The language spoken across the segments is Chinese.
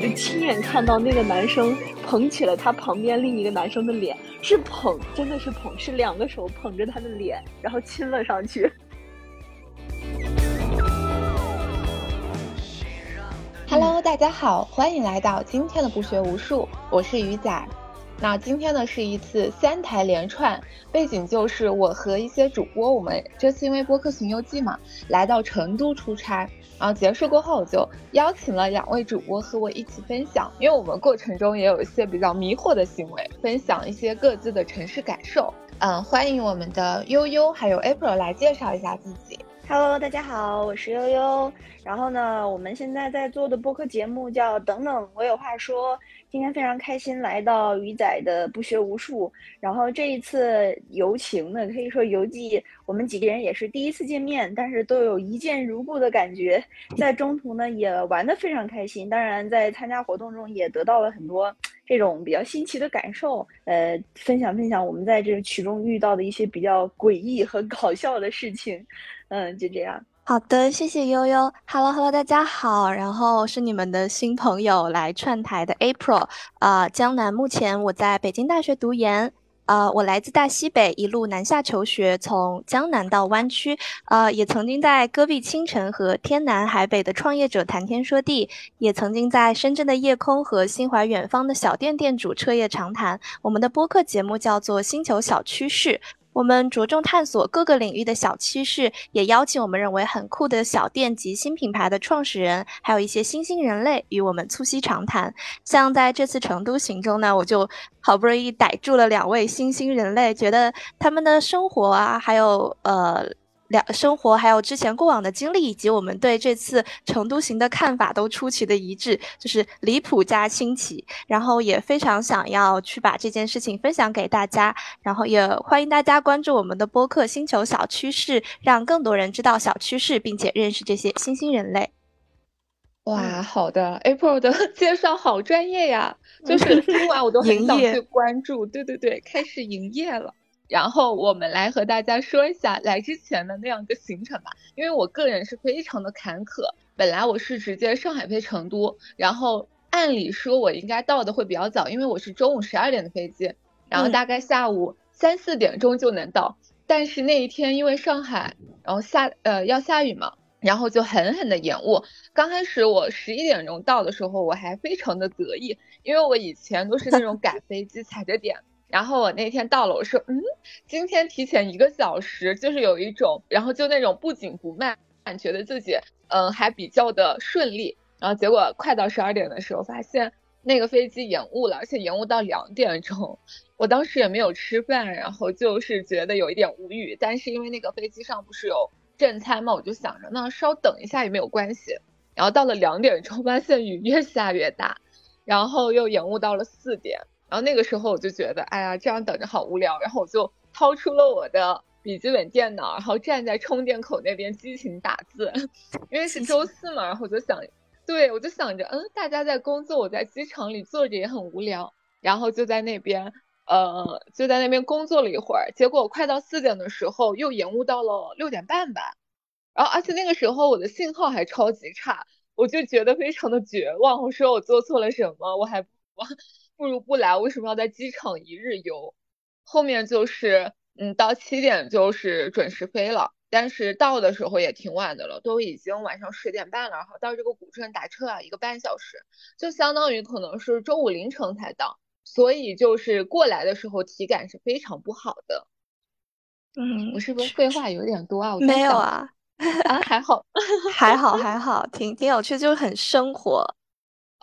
就亲眼看到那个男生捧起了他旁边另一个男生的脸，是捧，真的是捧，是两个手捧着他的脸，然后亲了上去。Hello，大家好，欢迎来到今天的不学无术，我是鱼仔。那今天呢是一次三台连串，背景就是我和一些主播，我们这次因为播客巡游记嘛，来到成都出差，然后结束过后就邀请了两位主播和我一起分享，因为我们过程中也有一些比较迷惑的行为，分享一些各自的城市感受。嗯，欢迎我们的悠悠还有 April 来介绍一下自己。Hello，大家好，我是悠悠。然后呢，我们现在在做的播客节目叫《等等，我有话说》。今天非常开心来到鱼仔的不学无术。然后这一次游情呢，可以说游记，我们几个人也是第一次见面，但是都有一见如故的感觉。在中途呢，也玩得非常开心。当然，在参加活动中也得到了很多这种比较新奇的感受。呃，分享分享我们在这曲中遇到的一些比较诡异和搞笑的事情。嗯，就这样。好的，谢谢悠悠。Hello Hello，大家好。然后是你们的新朋友来串台的 April。啊，江南，目前我在北京大学读研。啊，我来自大西北，一路南下求学，从江南到湾区。啊，也曾经在戈壁清晨和天南海北的创业者谈天说地，也曾经在深圳的夜空和心怀远方的小店店主彻夜长谈。我们的播客节目叫做《星球小趋势》。我们着重探索各个领域的小趋势，也邀请我们认为很酷的小店及新品牌的创始人，还有一些新兴人类与我们促膝长谈。像在这次成都行中呢，我就好不容易逮住了两位新兴人类，觉得他们的生活啊，还有呃。两生活还有之前过往的经历，以及我们对这次成都行的看法都出奇的一致，就是离谱加新奇。然后也非常想要去把这件事情分享给大家，然后也欢迎大家关注我们的播客《星球小趋势》，让更多人知道小趋势，并且认识这些新兴人类。哇，好的，April 的 介绍好专业呀，就是听完我都很 想去关注。对对对，开始营业了。然后我们来和大家说一下来之前的那样一个行程吧，因为我个人是非常的坎坷。本来我是直接上海飞成都，然后按理说我应该到的会比较早，因为我是中午十二点的飞机，然后大概下午三四点钟就能到。但是那一天因为上海，然后下呃要下雨嘛，然后就狠狠的延误。刚开始我十一点钟到的时候，我还非常的得意，因为我以前都是那种 赶飞机踩着点。然后我那天到了，我说，嗯，今天提前一个小时，就是有一种，然后就那种不紧不慢，感觉得自己，嗯，还比较的顺利。然后结果快到十二点的时候，发现那个飞机延误了，而且延误到两点钟。我当时也没有吃饭，然后就是觉得有一点无语。但是因为那个飞机上不是有正餐嘛，我就想着那稍等一下也没有关系。然后到了两点钟，发现雨越下越大，然后又延误到了四点。然后那个时候我就觉得，哎呀，这样等着好无聊。然后我就掏出了我的笔记本电脑，然后站在充电口那边激情打字，因为是周四嘛。然后我就想，对我就想着，嗯，大家在工作，我在机场里坐着也很无聊。然后就在那边，呃，就在那边工作了一会儿。结果快到四点的时候，又延误到了六点半吧。然后而且那个时候我的信号还超级差，我就觉得非常的绝望。我说我做错了什么？我还我。不如不来，为什么要在机场一日游？后面就是，嗯，到七点就是准时飞了，但是到的时候也挺晚的了，都已经晚上十点半了。然后到这个古镇打车啊，一个半小时，就相当于可能是周五凌晨才到，所以就是过来的时候体感是非常不好的。嗯，我是不是废话有点多啊？没有啊，啊还好，还好还好，挺挺有趣，就是很生活。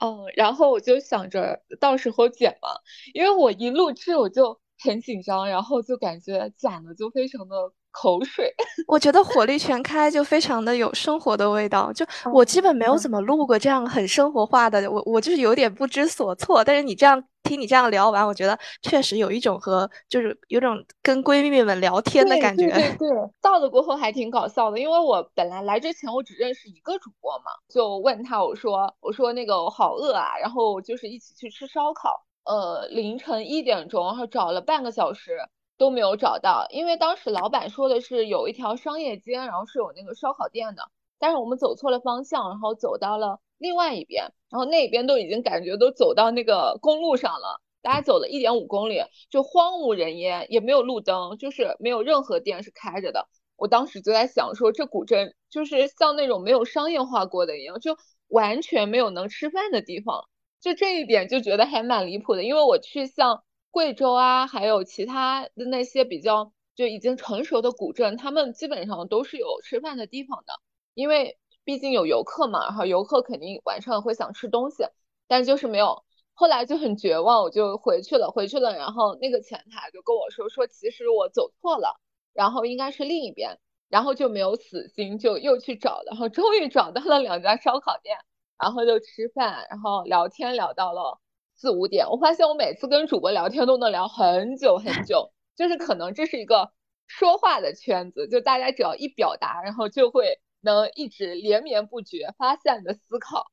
嗯，然后我就想着到时候剪嘛，因为我一录制我就很紧张，然后就感觉剪的就非常的口水。我觉得火力全开就非常的有生活的味道，就我基本没有怎么录过这样很生活化的，我我就是有点不知所措。但是你这样。听你这样聊完，我觉得确实有一种和就是有种跟闺蜜们聊天的感觉。对对 对，到了过后还挺搞笑的，因为我本来来之前我只认识一个主播嘛，就问他我说我说那个我好饿啊，然后就是一起去吃烧烤。呃，凌晨一点钟，然后找了半个小时都没有找到，因为当时老板说的是有一条商业街，然后是有那个烧烤店的，但是我们走错了方向，然后走到了另外一边，然后那边都已经感觉都走到那个公路上了。大家走了一点五公里，就荒无人烟，也没有路灯，就是没有任何店是开着的。我当时就在想，说这古镇就是像那种没有商业化过的一样，就完全没有能吃饭的地方。就这一点就觉得还蛮离谱的，因为我去像贵州啊，还有其他的那些比较就已经成熟的古镇，他们基本上都是有吃饭的地方的，因为毕竟有游客嘛，然后游客肯定晚上会想吃东西，但就是没有。后来就很绝望，我就回去了，回去了，然后那个前台就跟我说，说其实我走错了，然后应该是另一边，然后就没有死心，就又去找，然后终于找到了两家烧烤店，然后就吃饭，然后聊天聊到了四五点。我发现我每次跟主播聊天都能聊很久很 久，就是可能这是一个说话的圈子，就大家只要一表达，然后就会能一直连绵不绝发散的思考。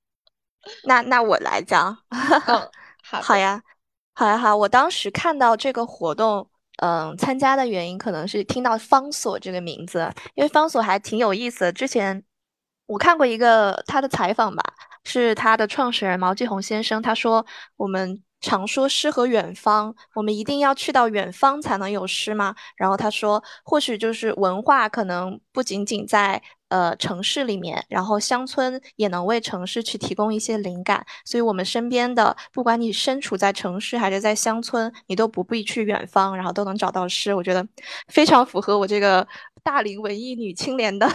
那那我来讲，好呀，好呀，好。我当时看到这个活动，嗯，参加的原因可能是听到方所这个名字，因为方所还挺有意思的。之前我看过一个他的采访吧，是他的创始人毛继红先生，他说我们。常说诗和远方，我们一定要去到远方才能有诗吗？然后他说，或许就是文化可能不仅仅在呃城市里面，然后乡村也能为城市去提供一些灵感。所以，我们身边的，不管你身处在城市还是在乡村，你都不必去远方，然后都能找到诗。我觉得非常符合我这个大龄文艺女青年的，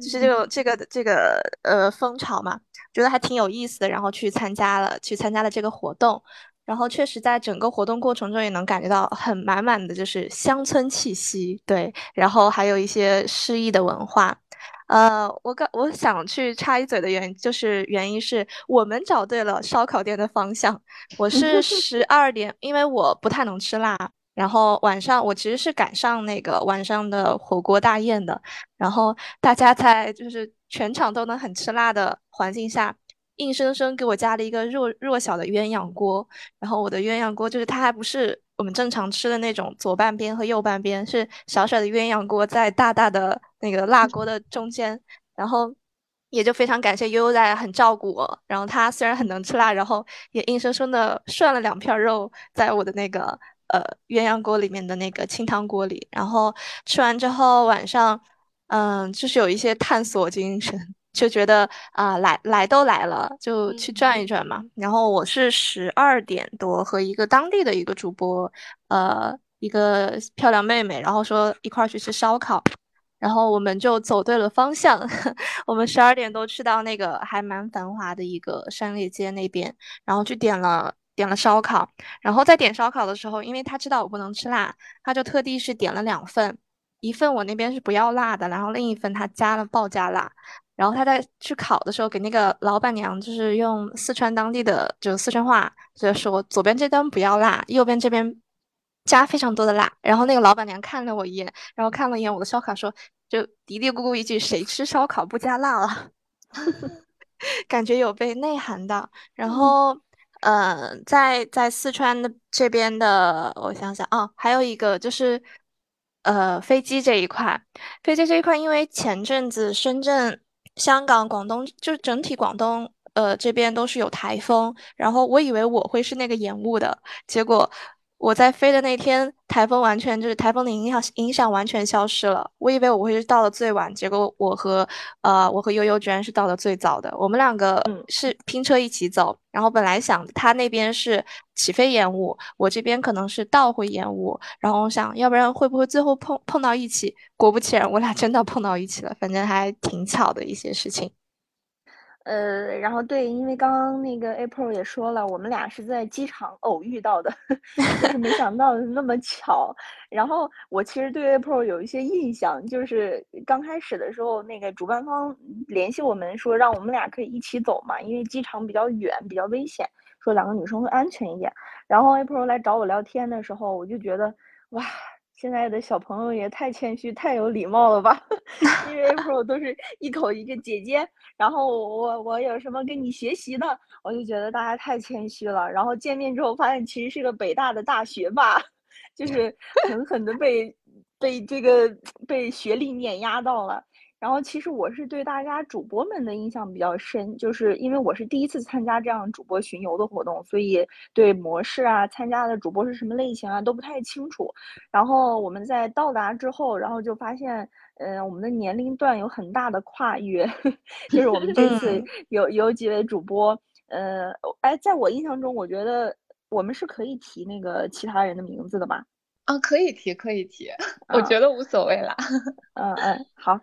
就是这种这个这个呃风潮嘛，觉得还挺有意思的。然后去参加了，去参加了这个活动。然后确实，在整个活动过程中也能感觉到很满满的就是乡村气息，对，然后还有一些诗意的文化。呃，我刚我想去插一嘴的原因，就是原因是我们找对了烧烤店的方向。我是 十二点，因为我不太能吃辣，然后晚上我其实是赶上那个晚上的火锅大宴的，然后大家在就是全场都能很吃辣的环境下。硬生生给我加了一个弱弱小的鸳鸯锅，然后我的鸳鸯锅就是它还不是我们正常吃的那种左半边和右半边，是小小的鸳鸯锅在大大的那个辣锅的中间，然后也就非常感谢悠悠在很照顾我，然后他虽然很能吃辣，然后也硬生生的涮了两片肉在我的那个呃鸳鸯锅里面的那个清汤锅里，然后吃完之后晚上嗯就是有一些探索精神。就觉得啊，来来都来了，就去转一转嘛。然后我是十二点多和一个当地的一个主播，呃，一个漂亮妹妹，然后说一块儿去吃烧烤，然后我们就走对了方向。我们十二点多去到那个还蛮繁华的一个商业街那边，然后去点了点了烧烤。然后在点烧烤的时候，因为他知道我不能吃辣，他就特地是点了两份，一份我那边是不要辣的，然后另一份他加了爆加辣。然后他在去烤的时候，给那个老板娘就是用四川当地的就四川话，就说左边这端不要辣，右边这边加非常多的辣。然后那个老板娘看了我一眼，然后看了一眼我的烧烤，说就嘀嘀咕咕一句：“谁吃烧烤不加辣了？” 感觉有被内涵的。然后，呃，在在四川的这边的，我想想啊，还有一个就是。呃，飞机这一块，飞机这一块，因为前阵子深圳、香港、广东，就整体广东，呃，这边都是有台风，然后我以为我会是那个延误的，结果。我在飞的那天，台风完全就是台风的影响，影响完全消失了。我以为我会是到的最晚，结果我和呃我和悠悠居然是到的最早的。我们两个是拼车一起走，然后本来想他那边是起飞延误，我这边可能是到会延误，然后我想要不然会不会最后碰碰到一起？果不其然，我俩真的碰到一起了，反正还挺巧的一些事情。呃，然后对，因为刚刚那个 April 也说了，我们俩是在机场偶遇到的，就是没想到那么巧。然后我其实对 April 有一些印象，就是刚开始的时候，那个主办方联系我们说让我们俩可以一起走嘛，因为机场比较远，比较危险，说两个女生会安全一点。然后 April 来找我聊天的时候，我就觉得哇。现在的小朋友也太谦虚、太有礼貌了吧？因为 Pro 都是一口一个姐姐，然后我我有什么跟你学习的，我就觉得大家太谦虚了。然后见面之后发现其实是个北大的大学霸，就是狠狠的被被这个被学历碾压到了。然后其实我是对大家主播们的印象比较深，就是因为我是第一次参加这样主播巡游的活动，所以对模式啊、参加的主播是什么类型啊都不太清楚。然后我们在到达之后，然后就发现，嗯，我们的年龄段有很大的跨越，就是我们这次有有几位主播，呃，哎，在我印象中，我觉得我们是可以提那个其他人的名字的吧？啊，可以提，可以提，我觉得无所谓啦。嗯嗯，好。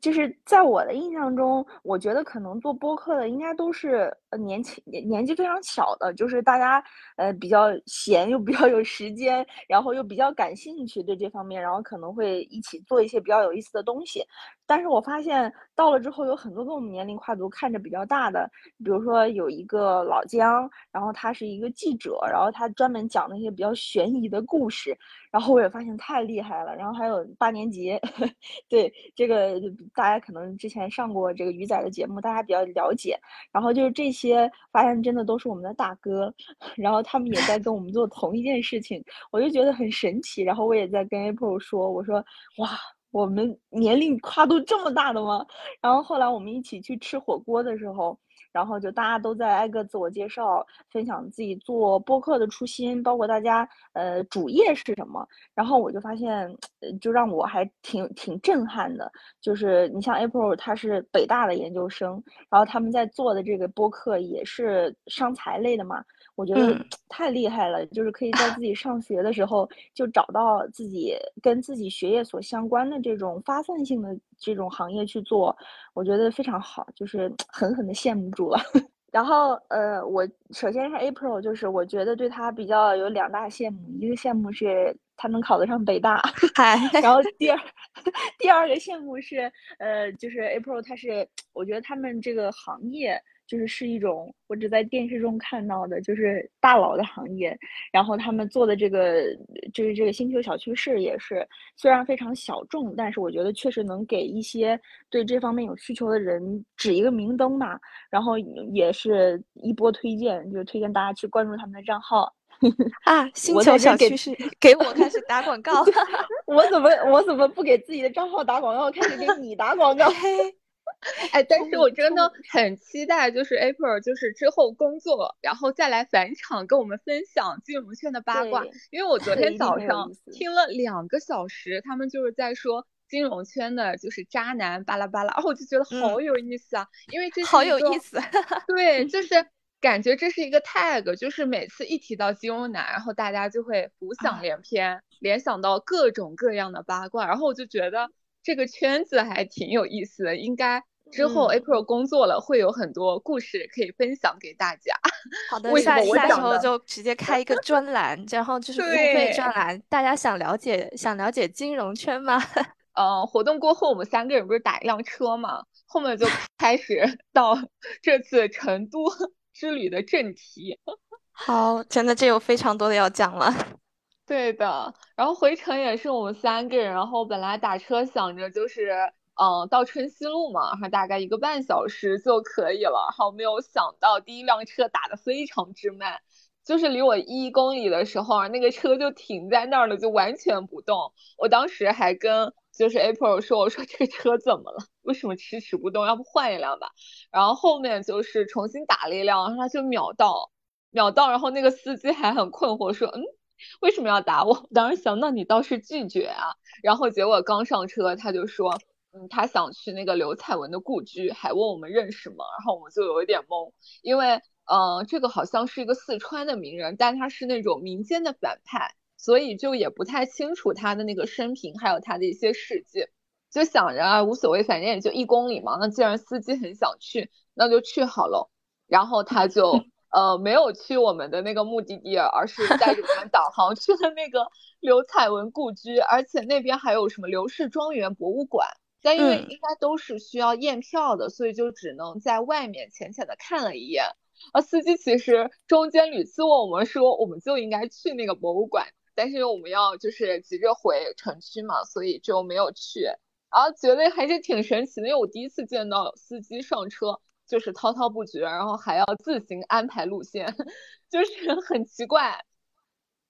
就是在我的印象中，我觉得可能做播客的应该都是呃年轻年年纪非常小的，就是大家呃比较闲又比较有时间，然后又比较感兴趣对这方面，然后可能会一起做一些比较有意思的东西。但是我发现到了之后，有很多跟我们年龄跨度看着比较大的，比如说有一个老姜，然后他是一个记者，然后他专门讲那些比较悬疑的故事，然后我也发现太厉害了。然后还有八年级，对这个。大家可能之前上过这个鱼仔的节目，大家比较了解。然后就是这些，些发现真的都是我们的大哥，然后他们也在跟我们做同一件事情，我就觉得很神奇。然后我也在跟 April 说，我说哇，我们年龄跨度这么大的吗？然后后来我们一起去吃火锅的时候。然后就大家都在挨个自我介绍，分享自己做播客的初心，包括大家呃主业是什么。然后我就发现，就让我还挺挺震撼的，就是你像 April，他是北大的研究生，然后他们在做的这个播客也是商财类的嘛。我觉得 太厉害了，就是可以在自己上学的时候就找到自己跟自己学业所相关的这种发散性的这种行业去做，我觉得非常好，就是 狠狠的羡慕住了。然后呃，我首先是 April，就是我觉得对他比较有两大羡慕，一个羡慕是他能考得上北大，嗨，然后第二 第二个羡慕是呃，就是 April，他是 我觉得他们这个行业。就是是一种我只在电视中看到的，就是大佬的行业。然后他们做的这个，就是这个星球小趋势也是，虽然非常小众，但是我觉得确实能给一些对这方面有需求的人指一个明灯吧。然后也是一波推荐，就推荐大家去关注他们的账号 啊。星球小趋势，给我开始打广告。我怎么我怎么不给自己的账号打广告，开始给你打广告？哎，但是我真的很期待，就是 April，就是之后工作，然后再来返场跟我们分享金融圈的八卦。因为我昨天早上听了两个小时，他们就是在说金融圈的，就是渣男巴拉巴拉，然后我就觉得好有意思啊，因为这好有意思。对，就是感觉这是一个 tag，就是每次一提到金融男，然后大家就会浮想联翩，联想到各种各样的八卦，然后我就觉得这个圈子还挺有意思的，应该。之后，April 工作了，会有很多故事可以分享给大家。好的，下下时候就直接开一个专栏，然后就是 付费专栏。大家想了解想了解金融圈吗？嗯，活动过后，我们三个人不是打一辆车嘛，后面就开始到这次成都之旅的正题。好，真的这有非常多的要讲了。对的，然后回程也是我们三个人，然后本来打车想着就是。嗯，到春熙路嘛，然后大概一个半小时就可以了。然后没有想到第一辆车打的非常之慢，就是离我一公里的时候，那个车就停在那儿了，就完全不动。我当时还跟就是 April 说，我说这个车怎么了？为什么迟迟不动？要不换一辆吧？然后后面就是重新打了一辆，然后他就秒到，秒到。然后那个司机还很困惑，说，嗯，为什么要打我？当时想，那你倒是拒绝啊。然后结果刚上车，他就说。嗯，他想去那个刘彩文的故居，还问我们认识吗？然后我们就有一点懵，因为，嗯，这个好像是一个四川的名人，但他是那种民间的反派，所以就也不太清楚他的那个生平，还有他的一些事迹，就想着啊，无所谓，反正也就一公里嘛。那既然司机很想去，那就去好了。然后他就，呃，没有去我们的那个目的地，而是带着我们导航去了那个刘彩文故居，而且那边还有什么刘氏庄园博物馆。但因为应该都是需要验票的，所以就只能在外面浅浅的看了一眼。而司机其实中间屡次问我们说，我们就应该去那个博物馆，但是因为我们要就是急着回城区嘛，所以就没有去。然后觉得还是挺神奇的，因为我第一次见到司机上车就是滔滔不绝，然后还要自行安排路线，就是很奇怪。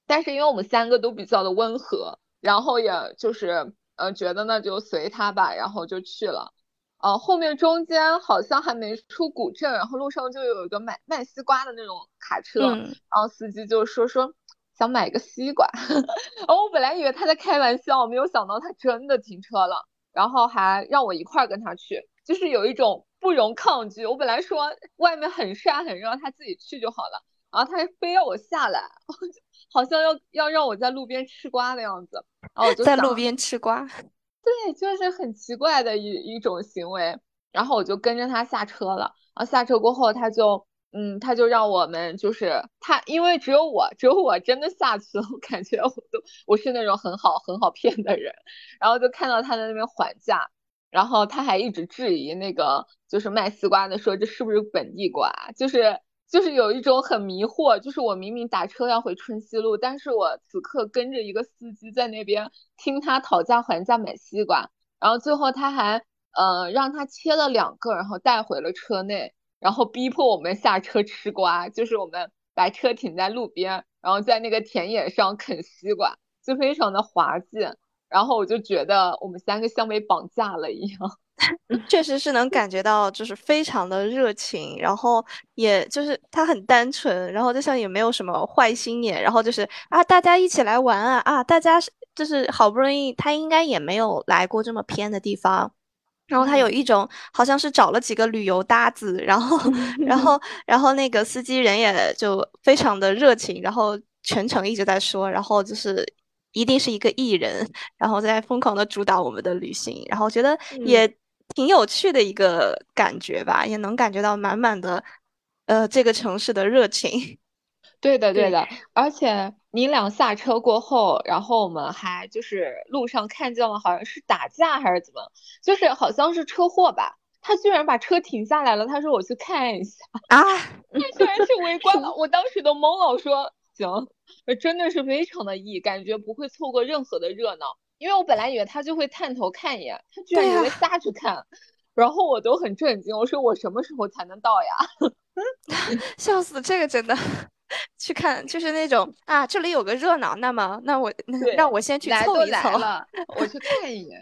但是因为我们三个都比较的温和，然后也就是。呃，觉得那就随他吧，然后就去了。呃，后面中间好像还没出古镇，然后路上就有一个卖卖西瓜的那种卡车，然后司机就说说想买个西瓜，然后我本来以为他在开玩笑，没有想到他真的停车了，然后还让我一块儿跟他去，就是有一种不容抗拒。我本来说外面很晒很热，他自己去就好了，然后他非要我下来，好像要要让我在路边吃瓜的样子，然后我就在路边吃瓜。对，就是很奇怪的一一种行为，然后我就跟着他下车了。然后下车过后，他就，嗯，他就让我们就是他，因为只有我，只有我真的下去了，我感觉我都我是那种很好很好骗的人。然后就看到他在那边还价，然后他还一直质疑那个就是卖西瓜的，说这是不是本地瓜，就是。就是有一种很迷惑，就是我明明打车要回春熙路，但是我此刻跟着一个司机在那边听他讨价还价买西瓜，然后最后他还呃让他切了两个，然后带回了车内，然后逼迫我们下车吃瓜，就是我们把车停在路边，然后在那个田野上啃西瓜，就非常的滑稽，然后我就觉得我们三个像被绑架了一样。确实是能感觉到，就是非常的热情，然后也就是他很单纯，然后就像也没有什么坏心眼，然后就是啊，大家一起来玩啊啊，大家是就是好不容易，他应该也没有来过这么偏的地方，然后他有一种好像是找了几个旅游搭子，然后 然后然后那个司机人也就非常的热情，然后全程一直在说，然后就是一定是一个艺人，然后在疯狂的主导我们的旅行，然后觉得也。挺有趣的一个感觉吧，也能感觉到满满的，呃，这个城市的热情。对的，对的。而且你俩下车过后，然后我们还就是路上看见了，好像是打架还是怎么，就是好像是车祸吧。他居然把车停下来了，他说我去看一下啊，他居然去围观了，我当时都懵了，我说行，真的是非常的意，感觉不会错过任何的热闹。因为我本来以为他就会探头看一眼，他居然以为下去看，然后我都很震惊。我说我什么时候才能到呀？笑死，这个真的去看就是那种啊，这里有个热闹，那么那我让我先去凑一凑了，我去看一眼。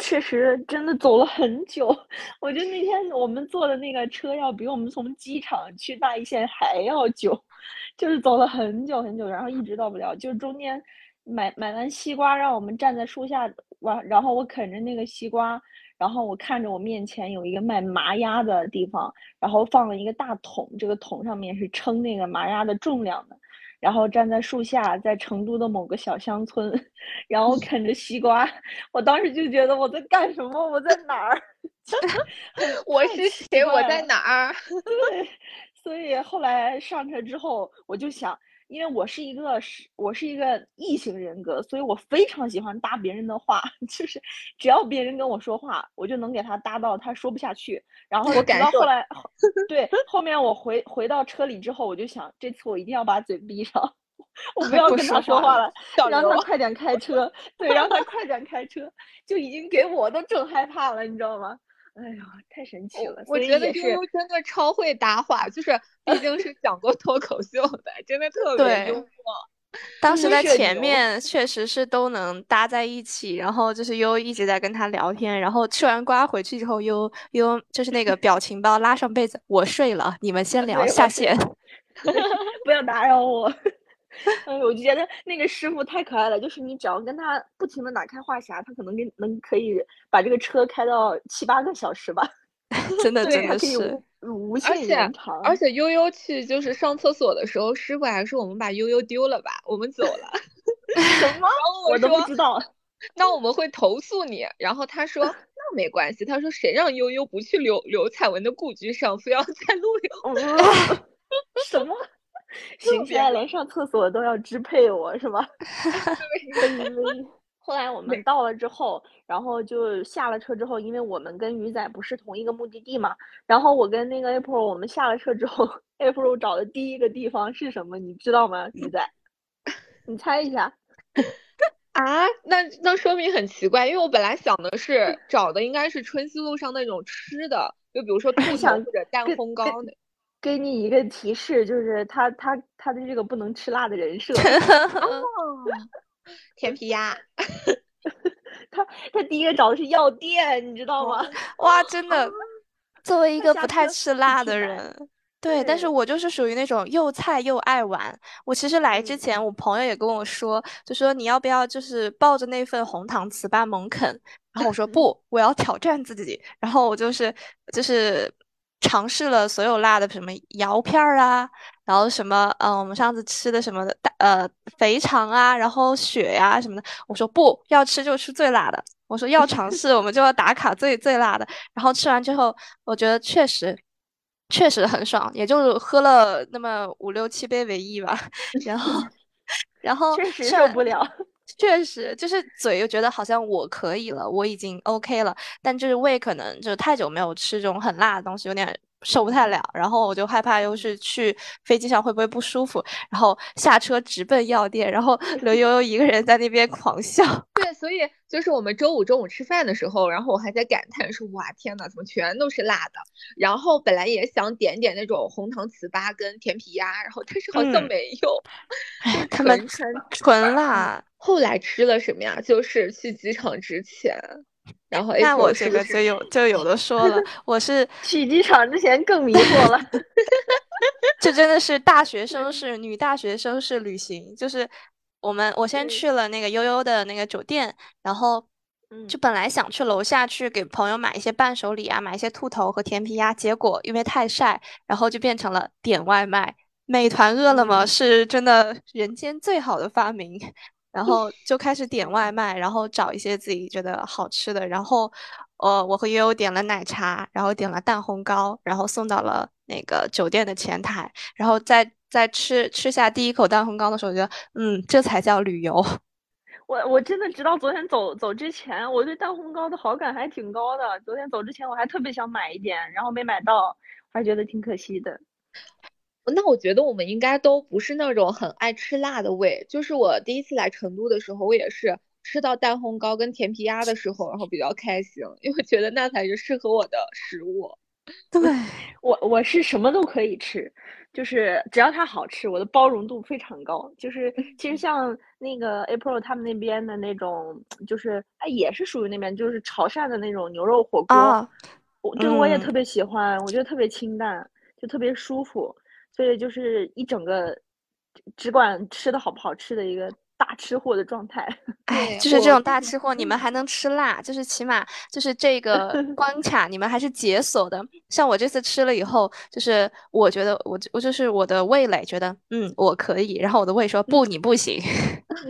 确实，真的走了很久。我觉得那天我们坐的那个车要比我们从机场去大邑县还要久，就是走了很久很久，然后一直到不了，就是中间。买买完西瓜，让我们站在树下，完，然后我啃着那个西瓜，然后我看着我面前有一个卖麻鸭的地方，然后放了一个大桶，这个桶上面是称那个麻鸭的重量的，然后站在树下，在成都的某个小乡村，然后啃着西瓜，我当时就觉得我在干什么？我在哪儿？我是谁？我在哪儿？对，所以后来上车之后，我就想。因为我是一个是，我是一个异性人格，所以我非常喜欢搭别人的话，就是只要别人跟我说话，我就能给他搭到他说不下去。然后直到后来，对后面我回回到车里之后，我就想这次我一定要把嘴闭上，我不要跟他说话了，让他快点开车。对，让他快点开车，就已经给我都整害怕了，你知道吗？哎呦，太神奇了！我觉得悠悠真的超会搭话，就是 毕竟是讲过脱口秀的，真的特别幽默。当时在前面确实是都能搭在一起，然后就是悠悠一直在跟他聊天，然后吃完瓜回去之后，悠悠就是那个表情包拉上被子，我睡了，你们先聊下线，不要打扰我。哎，我就觉得那个师傅太可爱了，就是你只要跟他不停的打开话匣，他可能跟能可以把这个车开到七八个小时吧，真的真的是无限延长。而且悠悠去就是上厕所的时候，师傅还说我们把悠悠丢了吧，我们走了。什么？我都不知道。那我们会投诉你。然后他说那没关系，他说谁让悠悠不去刘刘彩文的故居上，非要在路上？什么？行，现在连上厕所都要支配我是吧？后来我们到了之后，然后就下了车之后，因为我们跟鱼仔不是同一个目的地嘛，然后我跟那个 April，我们下了车之后，April 找的第一个地方是什么？你知道吗？鱼仔，你猜一下。啊，那那说明很奇怪，因为我本来想的是找的应该是春熙路上那种吃的，就比如说兔头或者蛋烘糕的。给你一个提示，就是他他他的这个不能吃辣的人设。甜皮鸭。他他第一个找的是药店，你知道吗？哇，真的，作为一个不太吃辣的人。对，但是我就是属于那种又菜又爱玩。我其实来之前，我朋友也跟我说，就说你要不要就是抱着那份红糖糍粑猛啃？然后我说不，我要挑战自己。然后我就是就是尝试了所有辣的，什么窑片儿啊，然后什么嗯，我们上次吃的什么大呃肥肠啊，然后血呀什么的。我说不要吃就吃最辣的。我说要尝试，我们就要打卡最最辣的。然后吃完之后，我觉得确实。确实很爽，也就喝了那么五六七杯为一吧，然后，然后确实受不了，确实就是嘴又觉得好像我可以了，我已经 OK 了，但就是胃可能就太久没有吃这种很辣的东西，有点。受不太了，然后我就害怕又是去飞机上会不会不舒服，然后下车直奔药店，然后 刘悠悠一个人在那边狂笑。对，所以就是我们周五中午吃饭的时候，然后我还在感叹说：“哇，天呐，怎么全都是辣的？”然后本来也想点点那种红糖糍粑跟甜皮鸭，然后但是好像没有，他们纯辣。后来吃了什么呀？就是去机场之前。然后，那我这个就有就有的说了，我是 去机场之前更迷惑了，这真的是大学生是女大学生是旅行，就是我们我先去了那个悠悠的那个酒店，然后就本来想去楼下去给朋友买一些伴手礼啊，买一些兔头和甜皮鸭，结果因为太晒，然后就变成了点外卖。美团、饿了么是真的人间最好的发明。然后就开始点外卖，然后找一些自己觉得好吃的。然后，呃，我和悠悠点了奶茶，然后点了蛋烘糕，然后送到了那个酒店的前台。然后在在吃吃下第一口蛋烘糕的时候，觉得，嗯，这才叫旅游。我我真的直到昨天走走之前，我对蛋烘糕的好感还挺高的。昨天走之前，我还特别想买一点，然后没买到，还觉得挺可惜的。那我觉得我们应该都不是那种很爱吃辣的胃。就是我第一次来成都的时候，我也是吃到蛋烘糕跟甜皮鸭的时候，然后比较开心，因为觉得那才是适合我的食物。对我，我是什么都可以吃，就是只要它好吃，我的包容度非常高。就是其实像那个 April 他们那边的那种，就是哎也是属于那边，就是潮汕的那种牛肉火锅，我这个我也特别喜欢，我觉得特别清淡，就特别舒服。所以就是一整个只管吃的好不好吃的一个大吃货的状态。哎，就是这种大吃货，你们还能吃辣，就是起码就是这个 关卡你们还是解锁的。像我这次吃了以后，就是我觉得我我就是我的味蕾觉得嗯我可以，然后我的胃说不你不行，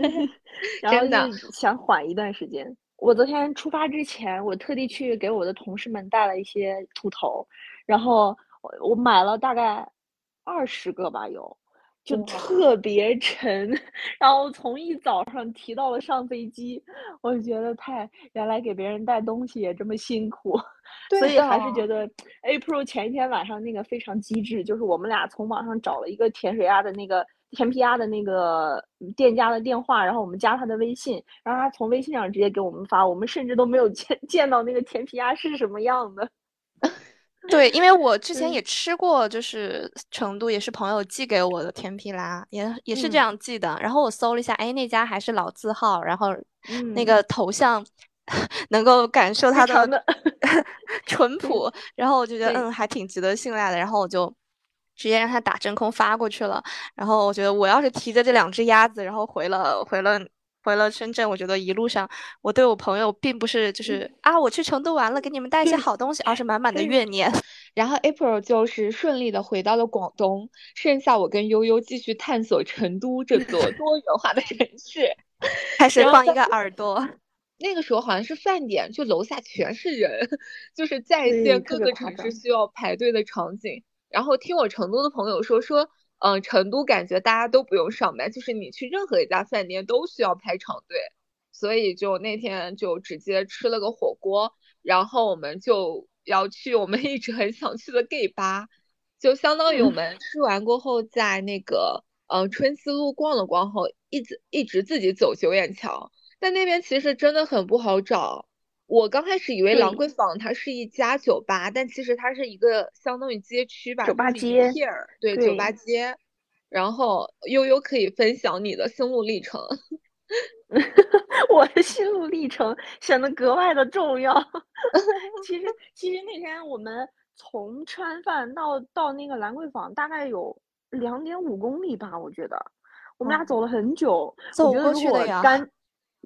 然后就想缓一段时间。我昨天出发之前，我特地去给我的同事们带了一些兔头，然后我我买了大概。二十个吧，有，就特别沉，然后从一早上提到了上飞机，我就觉得太，原来给别人带东西也这么辛苦，所以还是觉得 April 前一天晚上那个非常机智，就是我们俩从网上找了一个甜水鸭的那个甜皮鸭的那个店家的电话，然后我们加他的微信，然后他从微信上直接给我们发，我们甚至都没有见见到那个甜皮鸭是什么样的。对，因为我之前也吃过，就是成都也是朋友寄给我的甜皮拉，也也是这样寄的。然后我搜了一下，哎，那家还是老字号，然后那个头像 能够感受它的 淳朴，然后我就觉得嗯，还挺值得信赖的。然后我就直接让他打真空发过去了。然后我觉得我要是提着这两只鸭子，然后回了回了。回了深圳，我觉得一路上我对我朋友并不是就是啊，我去成都玩了，给你们带一些好东西，而是满满的怨念。然后 April 就是顺利的回到了广东，剩下我跟悠悠继续探索成都这座 多元化的城市，开始放一个耳朵。那个时候好像是饭点，就楼下全是人，就是再现各个城市需要排队的场景。然后听我成都的朋友说说。嗯，成都感觉大家都不用上班，就是你去任何一家饭店都需要排长队，所以就那天就直接吃了个火锅，然后我们就要去我们一直很想去的 gay 吧，就相当于我们吃完过后在那个嗯春熙路逛了逛后，一直一直自己走九眼桥，但那边其实真的很不好找。我刚开始以为兰桂坊它是一家酒吧，但其实它是一个相当于街区吧，酒吧街，对，酒吧街。然后悠悠可以分享你的心路历程。我的心路历程显得格外的重要。其实，其实那天我们从吃完饭到到那个兰桂坊，大概有两点五公里吧，我觉得我们俩走了很久。走过去的呀。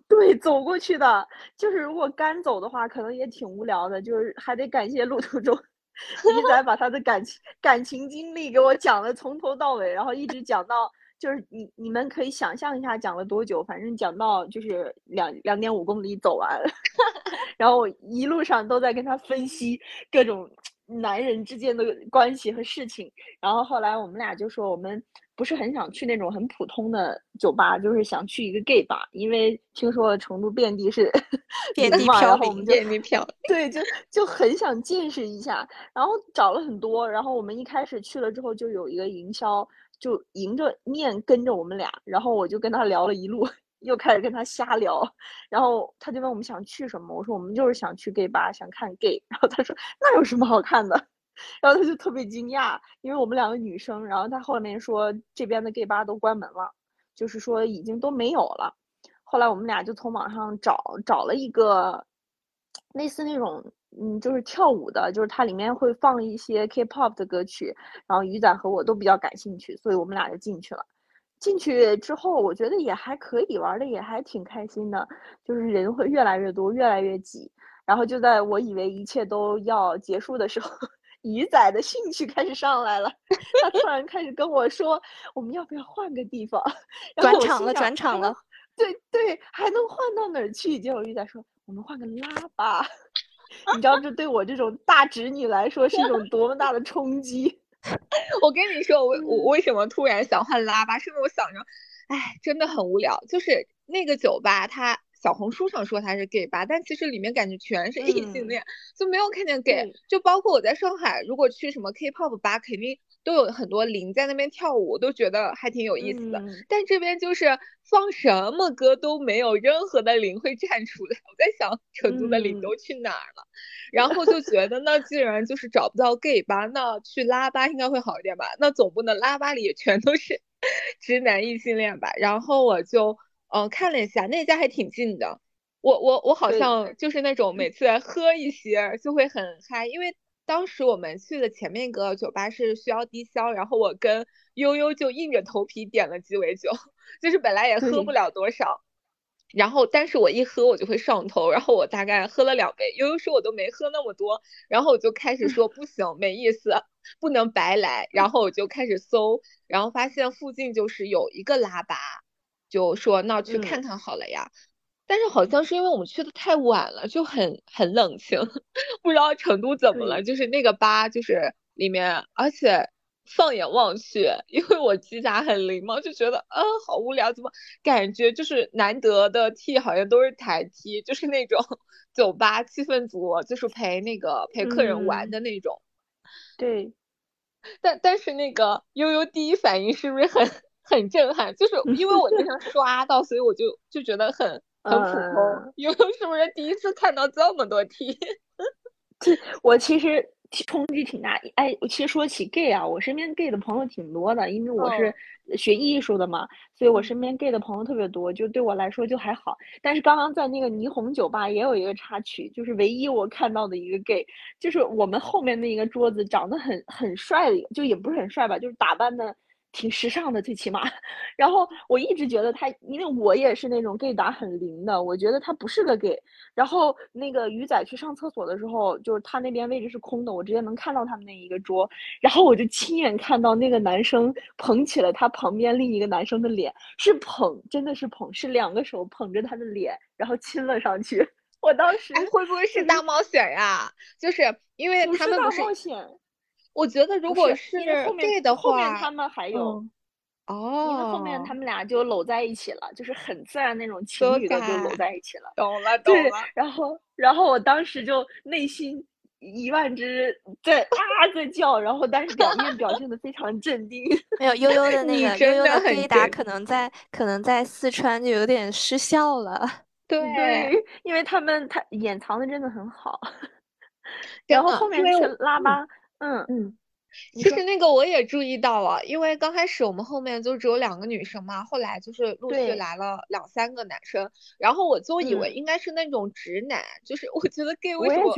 对，走过去的，就是如果干走的话，可能也挺无聊的，就是还得感谢路途中 鱼仔把他的感情感情经历给我讲了从头到尾，然后一直讲到。就是你，你们可以想象一下讲了多久，反正讲到就是两两点五公里走完，然后一路上都在跟他分析各种男人之间的关系和事情，然后后来我们俩就说我们不是很想去那种很普通的酒吧，就是想去一个 gay 吧，因为听说成都遍地是遍地飘零，遍地飘，对，就就很想见识一下，然后找了很多，然后我们一开始去了之后就有一个营销。就迎着面跟着我们俩，然后我就跟他聊了一路，又开始跟他瞎聊，然后他就问我们想去什么，我说我们就是想去 gay 吧，想看 gay，然后他说那有什么好看的，然后他就特别惊讶，因为我们两个女生，然后他后面说这边的 gay 吧都关门了，就是说已经都没有了，后来我们俩就从网上找找了一个类似那种。嗯，就是跳舞的，就是它里面会放一些 K-pop 的歌曲，然后鱼仔和我都比较感兴趣，所以我们俩就进去了。进去之后，我觉得也还可以，玩的也还挺开心的，就是人会越来越多，越来越挤。然后就在我以为一切都要结束的时候，鱼仔的兴趣开始上来了，他突然开始跟我说：“我们要不要换个地方？” 转场了，转场了。对对，还能换到哪儿去？结果鱼仔说：“我们换个拉吧。”你知道这对我这种大侄女来说是一种多么大的冲击？我跟你说，我我为什么突然想换拉吧？是因为我想着，哎，真的很无聊。就是那个酒吧，它小红书上说它是 gay 吧，但其实里面感觉全是异性恋，就没有看见 gay。就包括我在上海，如果去什么 K-pop 吧，肯定。都有很多零在那边跳舞，都觉得还挺有意思的。但这边就是放什么歌都没有任何的零会站出来。我在想，成都的零都去哪儿了？然后就觉得，那既然就是找不到 gay 吧，那去拉吧应该会好一点吧？那总不能拉吧里也全都是 直男异性恋吧？然后我就嗯看了一下，那家还挺近的。我我我好像就是那种每次喝一些就会很嗨，因为。当时我们去的前面一个酒吧是需要低消，然后我跟悠悠就硬着头皮点了鸡尾酒，就是本来也喝不了多少，然后但是我一喝我就会上头，然后我大概喝了两杯，悠悠说我都没喝那么多，然后我就开始说不行，没意思，不能白来，然后我就开始搜，然后发现附近就是有一个拉吧，就说那去看看好了呀。但是好像是因为我们去的太晚了，就很很冷清，不知道成都怎么了，就是那个吧，就是里面，而且放眼望去，因为我机甲很灵嘛，就觉得啊好无聊，怎么感觉就是难得的 T 好像都是台 T，就是那种 酒吧气氛组，就是陪那个陪客人玩的那种。对，但但是那个悠悠第一反应是不是很很震撼？就是因为我经常刷到，所以我就就觉得很。很普通，悠悠是不是第一次看到这么多 T？我其实冲击挺大。哎，其实说起 gay 啊，我身边 gay 的朋友挺多的，因为我是学艺术的嘛，所以我身边 gay 的朋友特别多，就对我来说就还好。但是刚刚在那个霓虹酒吧也有一个插曲，就是唯一我看到的一个 gay，就是我们后面那一个桌子长得很很帅的，就也不是很帅吧，就是打扮的。挺时尚的，最起码。然后我一直觉得他，因为我也是那种 gay 打很灵的，我觉得他不是个 gay。然后那个鱼仔去上厕所的时候，就是他那边位置是空的，我直接能看到他们那一个桌。然后我就亲眼看到那个男生捧起了他旁边另一个男生的脸，是捧，真的是捧，是两个手捧着他的脸，然后亲了上去。我当时会不会是大冒险呀？就是因为他们不是。我觉得如果是 gay 的话，后面他们还有哦，因为后面他们俩就搂在一起了，就是很自然那种情侣的就搂在一起了。懂了，懂了。然后，然后我当时就内心一万只在啊在叫，然后但是表面表现的非常镇定。没有悠悠的 那个悠悠的飞达，可能在可能在四川就有点失效了。对，因为他们他掩藏的真的很好。然后后面是拉巴。嗯嗯。嗯，其实那个我也注意到了，因为刚开始我们后面就只有两个女生嘛，后来就是陆续来了两三个男生，然后我就以为应该是那种直男，就是我觉得 gay 为什么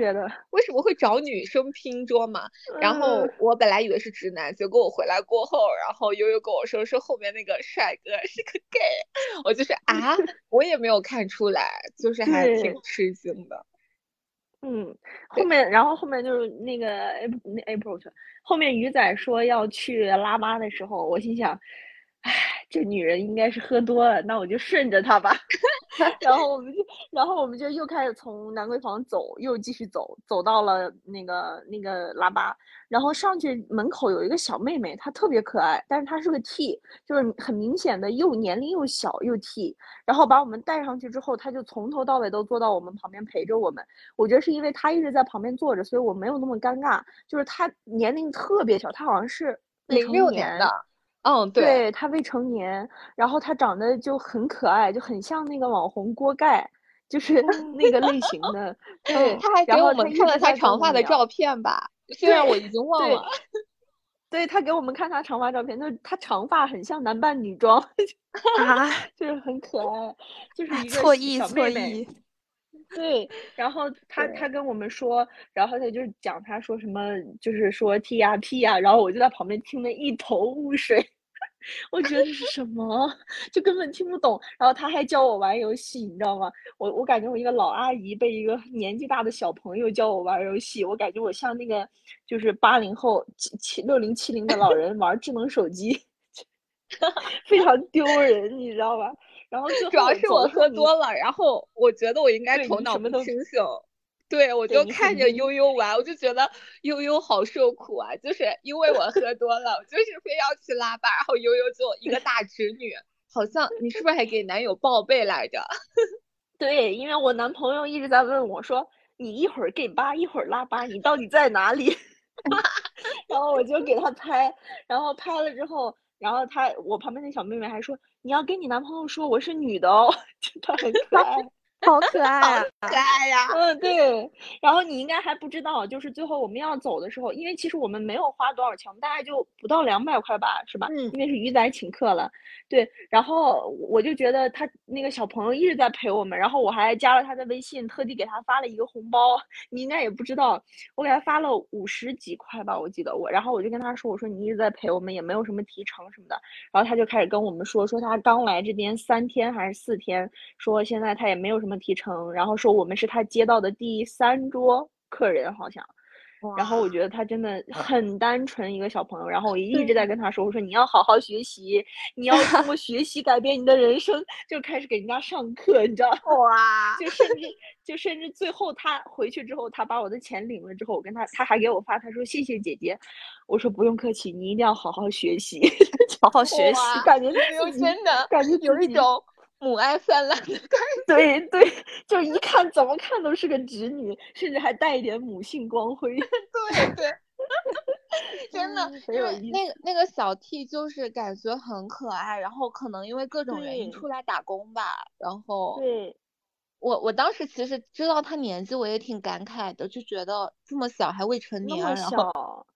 为什么会找女生拼桌嘛？然后我本来以为是直男，结果我回来过后，然后悠悠跟我说是后面那个帅哥是个 gay，我就是啊，我也没有看出来，就是还挺吃惊的。嗯，后面然后后面就是那个那 April 后面鱼仔说要去拉巴的时候，我心想，唉，这女人应该是喝多了，那我就顺着她吧。然后我们就，然后我们就又开始从南桂坊走，又继续走，走到了那个那个拉巴，然后上去门口有一个小妹妹，她特别可爱，但是她是个 T，就是很明显的又年龄又小又 T，然后把我们带上去之后，她就从头到尾都坐到我们旁边陪着我们。我觉得是因为她一直在旁边坐着，所以我没有那么尴尬。就是她年龄特别小，她好像是零六年的。嗯，对他未成年，然后他长得就很可爱，就很像那个网红锅盖，就是那个类型的。对，他还给我们看了他长发的照片吧？虽然我已经忘了。对，他给我们看他长发照片，就是他长发很像男扮女装，啊，就是很可爱，就是一个错意错意。对，然后他他跟我们说，然后他就是讲他说什么，就是说 T 呀 P 呀，然后我就在旁边听得一头雾水。我觉得这是什么，就根本听不懂。然后他还教我玩游戏，你知道吗？我我感觉我一个老阿姨被一个年纪大的小朋友教我玩游戏，我感觉我像那个就是八零后七七六零七零的老人玩智能手机，非常丢人，你知道吧？然后主要是我喝多了，然后我觉得我应该头脑不清醒。对，我就看着悠悠玩，我就觉得悠悠好受苦啊！就是因为我喝多了，就是非要去拉吧，然后悠悠就一个大侄女，好像你是不是还给男友报备来着？对，因为我男朋友一直在问我说：“你一会儿 gay 吧，一会儿拉吧，你到底在哪里？” 然后我就给他拍，然后拍了之后，然后他我旁边那小妹妹还说：“你要跟你男朋友说我是女的哦。”他很可爱。好可爱啊！可爱呀！嗯，对。然后你应该还不知道，就是最后我们要走的时候，因为其实我们没有花多少钱，大概就不到两百块吧，是吧？嗯。因为是鱼仔请客了，对。然后我就觉得他那个小朋友一直在陪我们，然后我还加了他的微信，特地给他发了一个红包。你应该也不知道，我给他发了五十几块吧，我记得我。然后我就跟他说：“我说你一直在陪我们，也没有什么提成什么的。”然后他就开始跟我们说，说他刚来这边三天还是四天，说现在他也没有什么。提成，然后说我们是他接到的第三桌客人，好像。然后我觉得他真的很单纯，一个小朋友。然后我一直在跟他说：“我说你要好好学习，你要通过 学习改变你的人生。”就开始给人家上课，你知道？哇！就甚至就甚至最后他回去之后，他把我的钱领了之后，我跟他他还给我发，他说：“谢谢姐姐。”我说：“不用客气，你一定要好好学习，好好学习。”感觉真的感觉有一种。母爱泛滥的感觉，对 对，就一看怎么看都是个直女，甚至还带一点母性光辉。对 对，真的，因为那个那个小 T 就是感觉很可爱，然后可能因为各种原因出来打工吧，然后对，我我当时其实知道他年纪，我也挺感慨的，就觉得这么小还未成年，然后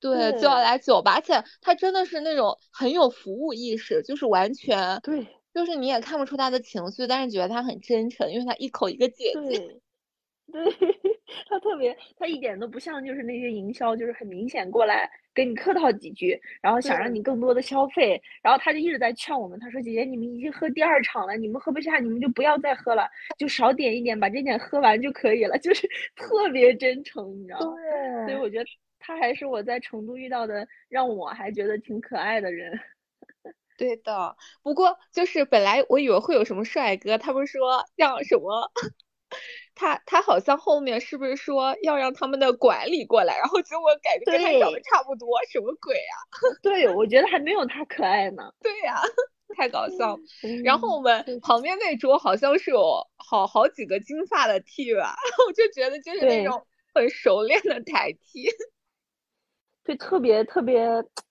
对就要。来酒吧，而且他真的是那种很有服务意识，就是完全对。就是你也看不出他的情绪，但是觉得他很真诚，因为他一口一个姐姐，对，他特别，他一点都不像就是那些营销，就是很明显过来跟你客套几句，然后想让你更多的消费，然后他就一直在劝我们，他说姐姐你们已经喝第二场了，你们喝不下你们就不要再喝了，就少点一点，把这点喝完就可以了，就是 特别真诚，你知道吗？对，所以我觉得他还是我在成都遇到的让我还觉得挺可爱的人。对的，不过就是本来我以为会有什么帅哥，他们说让什么，他他好像后面是不是说要让他们的管理过来，然后结果感觉跟他长得差不多，什么鬼啊？对，我觉得还没有他可爱呢。对呀，太搞笑。然后我们旁边那桌好像是有好好几个金发的 T 吧，我就觉得就是那种很熟练的台 T。对，特别特别，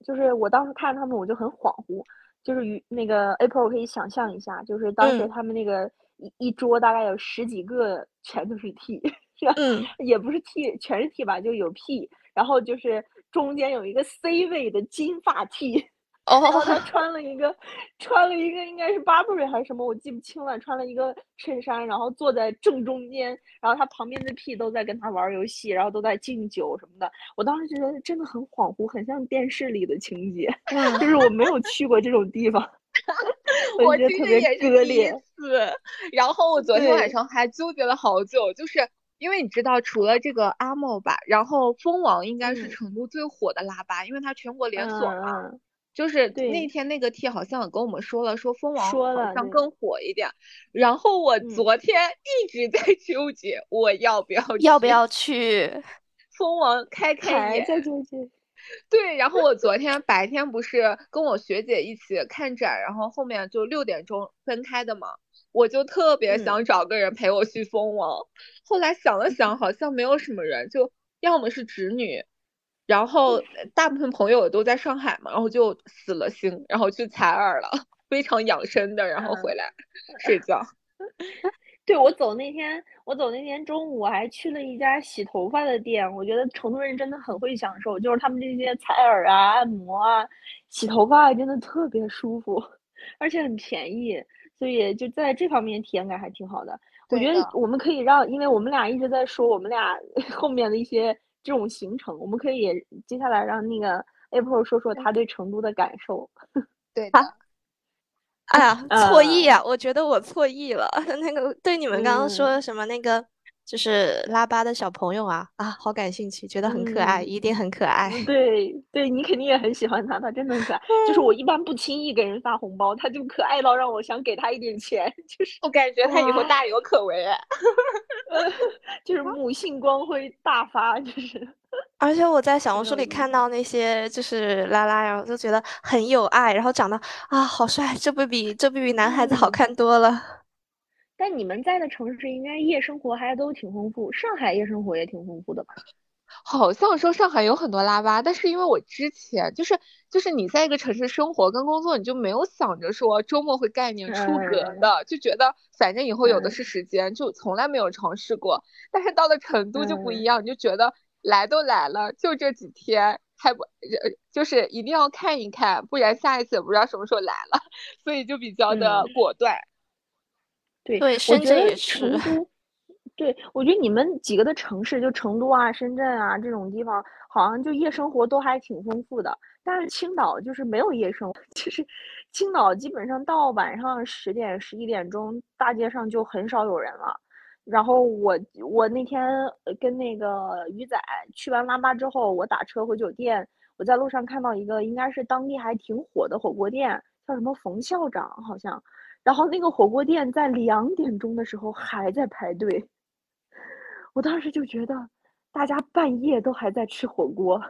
就是我当时看他们，我就很恍惚。就是与那个 April 可以想象一下，就是当时他们那个一一桌大概有十几个，全都是 T，是吧？嗯，也不是 T，全是 T 吧，就有 P，然后就是中间有一个 C 位的金发 T。哦，他穿了一个，穿了一个应该是 Burberry 还是什么，我记不清了。穿了一个衬衫，然后坐在正中间，然后他旁边的 P 都在跟他玩游戏，然后都在敬酒什么的。我当时觉得真的很恍惚，很像电视里的情节，就是我没有去过这种地方 我觉得特别割裂。然后我昨天晚上还纠结了好久，就是因为你知道，除了这个阿莫吧，然后蜂王应该是成都最火的拉巴，因为它全国连锁嘛。就是那天那个 T 好像跟我们说了，说蜂王好像更火一点。然后我昨天一直在纠结，我要不要要不要去蜂王开开眼？在纠结。对，然后我昨天白天不是跟我学姐一起看展，然后后面就六点钟分开的嘛，我就特别想找个人陪我去蜂王。后来想了想，好像没有什么人，就要么是侄女。然后大部分朋友都在上海嘛，然后就死了心，然后去采耳了，非常养生的，然后回来睡觉。对我走那天，我走那天中午还去了一家洗头发的店，我觉得成都人真的很会享受，就是他们这些采耳啊、按摩啊、洗头发真的特别舒服，而且很便宜，所以就在这方面体验感还挺好的。我觉得我们可以让，因为我们俩一直在说我们俩 后面的一些。这种行程，我们可以接下来让那个 April 说说他对成都的感受。对的，哎呀，错意啊！我觉得我错意了。那个对你们刚刚说什么那个。就是拉巴的小朋友啊啊，好感兴趣，觉得很可爱，一定很可爱。对对，你肯定也很喜欢他，他真的很可爱。就是我一般不轻易给人发红包，他就可爱到让我想给他一点钱。就是我感觉他以后大有可为，就是母性光辉大发，就是。而且我在小红书里看到那些就是拉拉呀，我就觉得很有爱，然后长得啊好帅，这不比这不比男孩子好看多了。但你们在的城市应该夜生活还都挺丰富，上海夜生活也挺丰富的吧？好像说上海有很多拉巴，但是因为我之前就是就是你在一个城市生活跟工作，你就没有想着说周末会概念出格的，就觉得反正以后有的是时间，就从来没有尝试过。但是到了成都就不一样，你就觉得来都来了，就这几天还不就是一定要看一看，不然下一次也不知道什么时候来了，所以就比较的果断。对，我觉得成都，对我觉得你们几个的城市，就成都啊、深圳啊这种地方，好像就夜生活都还挺丰富的。但是青岛就是没有夜生活，就是青岛基本上到晚上十点、十一点钟，大街上就很少有人了。然后我我那天跟那个鱼仔去完拉巴之后，我打车回酒店，我在路上看到一个应该是当地还挺火的火锅店，叫什么冯校长好像。然后那个火锅店在两点钟的时候还在排队，我当时就觉得大家半夜都还在吃火锅。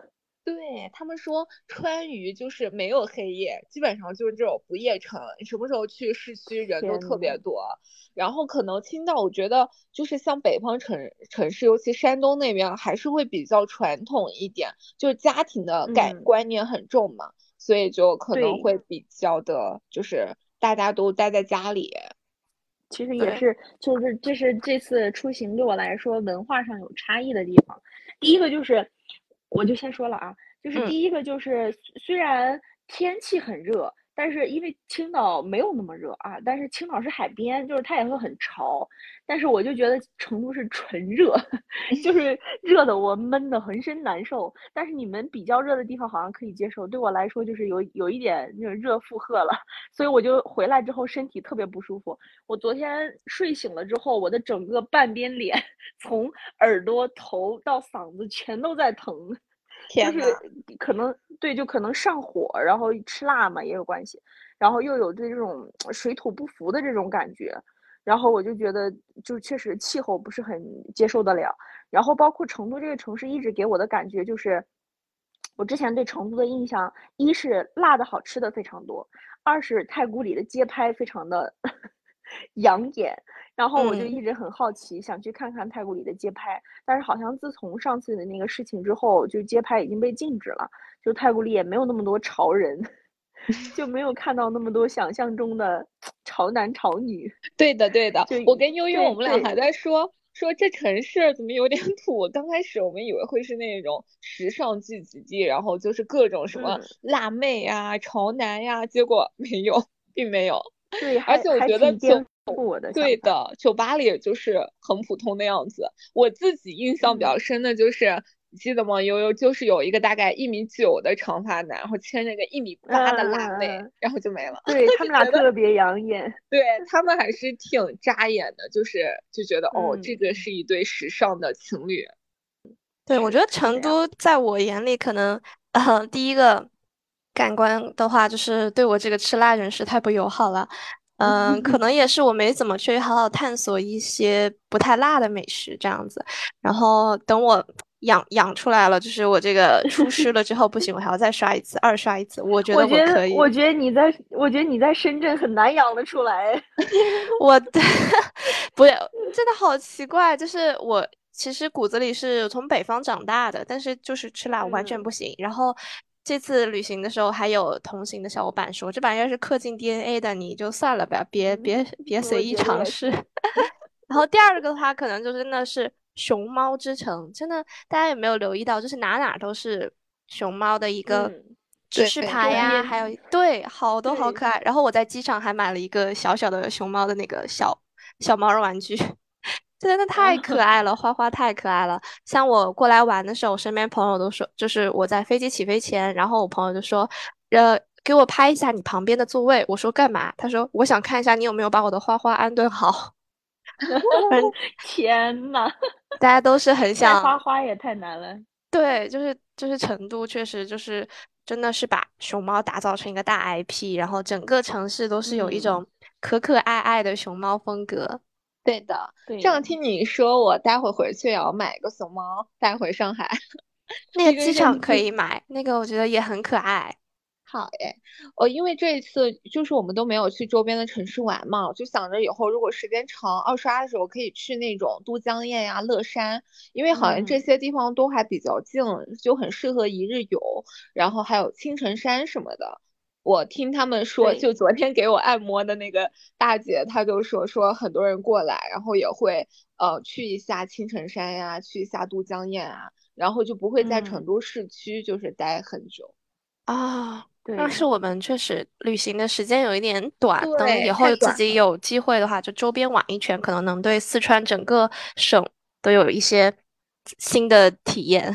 对他们说，川渝就是没有黑夜，基本上就是这种不夜城。什么时候去市区人都特别多。然后可能青岛，我觉得就是像北方城城市，尤其山东那边还是会比较传统一点，就是家庭的概观念很重嘛，所以就可能会比较的，就是。大家都待在家里，其实也是，就是这是这次出行对我来说文化上有差异的地方。第一个就是，我就先说了啊，就是第一个就是虽然天气很热。但是因为青岛没有那么热啊，但是青岛是海边，就是它也会很潮。但是我就觉得成都是纯热，就 是热的我闷的浑身难受。但是你们比较热的地方好像可以接受，对我来说就是有有一点那种热负荷了，所以我就回来之后身体特别不舒服。我昨天睡醒了之后，我的整个半边脸从耳朵头到嗓子全都在疼。就是可能对，就可能上火，然后吃辣嘛也有关系，然后又有对这种 水土不服的这种感觉，然后我就觉得就确实气候不是很接受得了，然后包括成都这个城市一直给我的感觉就是，我之前对成都的印象，一是辣的好吃的非常多，二是太古里的街拍非常的 养眼。然后我就一直很好奇，想去看看太古里的街拍，但是好像自从上次的那个事情之后，就街拍已经被禁止了，就太古里也没有那么多潮人，就没有看到那么多想象中的潮男潮女。对的，对的，我跟悠悠我们俩还在说，说这城市怎么有点 土？刚开始我们以为会是那种时尚聚集地，然后就是各种什么辣妹呀、潮男呀，结果没有，并没有。对，而且我觉得就我的对的，酒吧里就是很普通的样子。我自己印象比较深的就是。你记得吗？悠悠就是有一个大概一米九的长发男，然后牵着个一米八的辣妹，然后就没了。对他们俩特别养眼，对他们还是挺扎眼的，就是就觉得哦，这个是一对时尚的情侣。对，我觉得成都在我眼里可能，呃，第一个感官的话，就是对我这个吃辣人士太不友好了。嗯，可能也是我没怎么去好好探索一些不太辣的美食这样子。然后等我。养养出来了，就是我这个出师了之后不行，我还要再刷一次，二刷一次。我觉得我可以。我觉得你在，我觉得你在深圳很难养得出来。我的 不是真的好奇怪，就是我其实骨子里是从北方长大的，但是就是吃辣完全不行。然后这次旅行的时候，还有同行的小伙伴说，这玩意儿是刻进 DNA 的，你就算了吧，别别别随意尝试。然后第二个的话，可能就真的是。熊猫之城，真的，大家有没有留意到，就是哪哪都是熊猫的一个指示牌呀，还有对，好多好可爱。然后我在机场还买了一个小小的熊猫的那个小小毛绒玩具，真的太可爱了，花花太可爱了。像我过来玩的时候，我身边朋友都说，就是我在飞机起飞前，然后我朋友就说，呃，给我拍一下你旁边的座位。我说干嘛？他说我想看一下你有没有把我的花花安顿好。天呐，大家都是很 想花花也太难了。对，就是就是成都，确实就是真的是把熊猫打造成一个大 IP，然后整个城市都是有一种可可爱爱的熊猫风格。对的，这样听你说，我待会回去也要买个熊猫带回上海。那个机场可以 买，那个我觉得也很可爱。好耶，我因为这一次就是我们都没有去周边的城市玩嘛，就想着以后如果时间长二刷的时候可以去那种都江堰呀、乐山，因为好像这些地方都还比较近，就很适合一日游。然后还有青城山什么的，我听他们说，就昨天给我按摩的那个大姐，她就说说很多人过来，然后也会呃去一下青城山呀，去一下都江堰啊，然后就不会在成都市区就是待很久啊。但是我们确实旅行的时间有一点短，等以后自己有机会的话，就周边玩一圈，可能能对四川整个省都有一些新的体验。